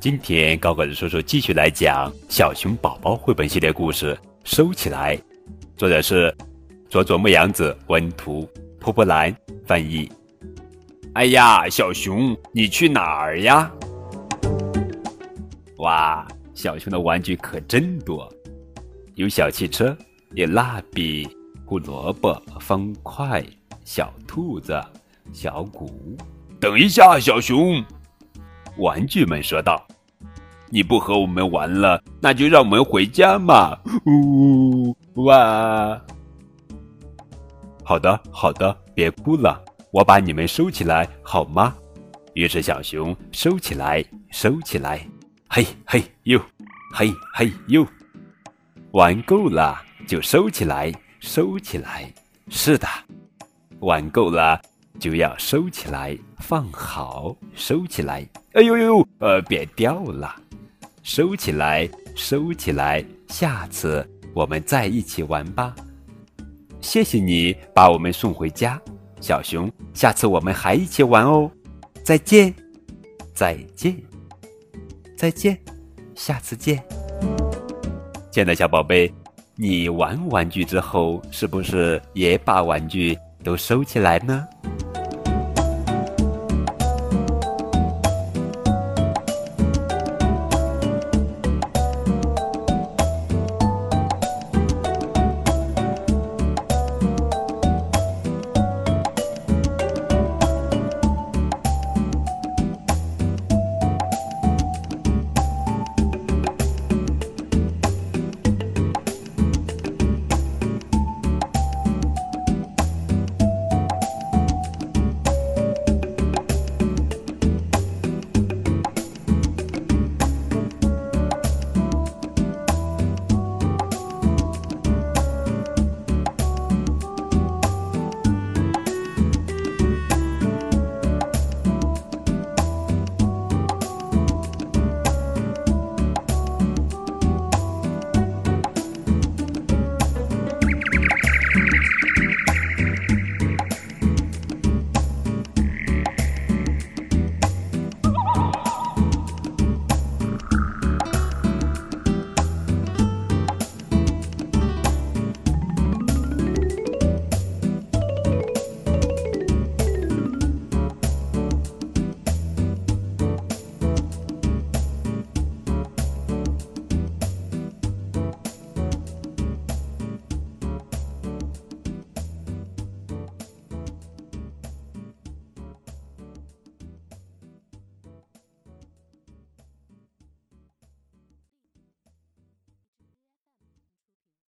今天高个子叔叔继续来讲《小熊宝宝》绘本系列故事，收起来。作者是佐佐木阳子，文图，波波兰翻译。哎呀，小熊，你去哪儿呀？哇，小熊的玩具可真多，有小汽车，有蜡笔。胡萝卜、方块、小兔子、小鼓，等一下，小熊！玩具们说道：“你不和我们玩了，那就让我们回家嘛！”呜哇！好的，好的，别哭了，我把你们收起来好吗？于是小熊收起来，收起来，嘿嘿呦，嘿嘿呦，玩够了就收起来。收起来，是的，玩够了就要收起来，放好，收起来。哎呦呦，呃，别掉了，收起来，收起来。下次我们再一起玩吧。谢谢你把我们送回家，小熊。下次我们还一起玩哦。再见，再见，再见，下次见。亲爱的小宝贝。你玩玩具之后，是不是也把玩具都收起来呢？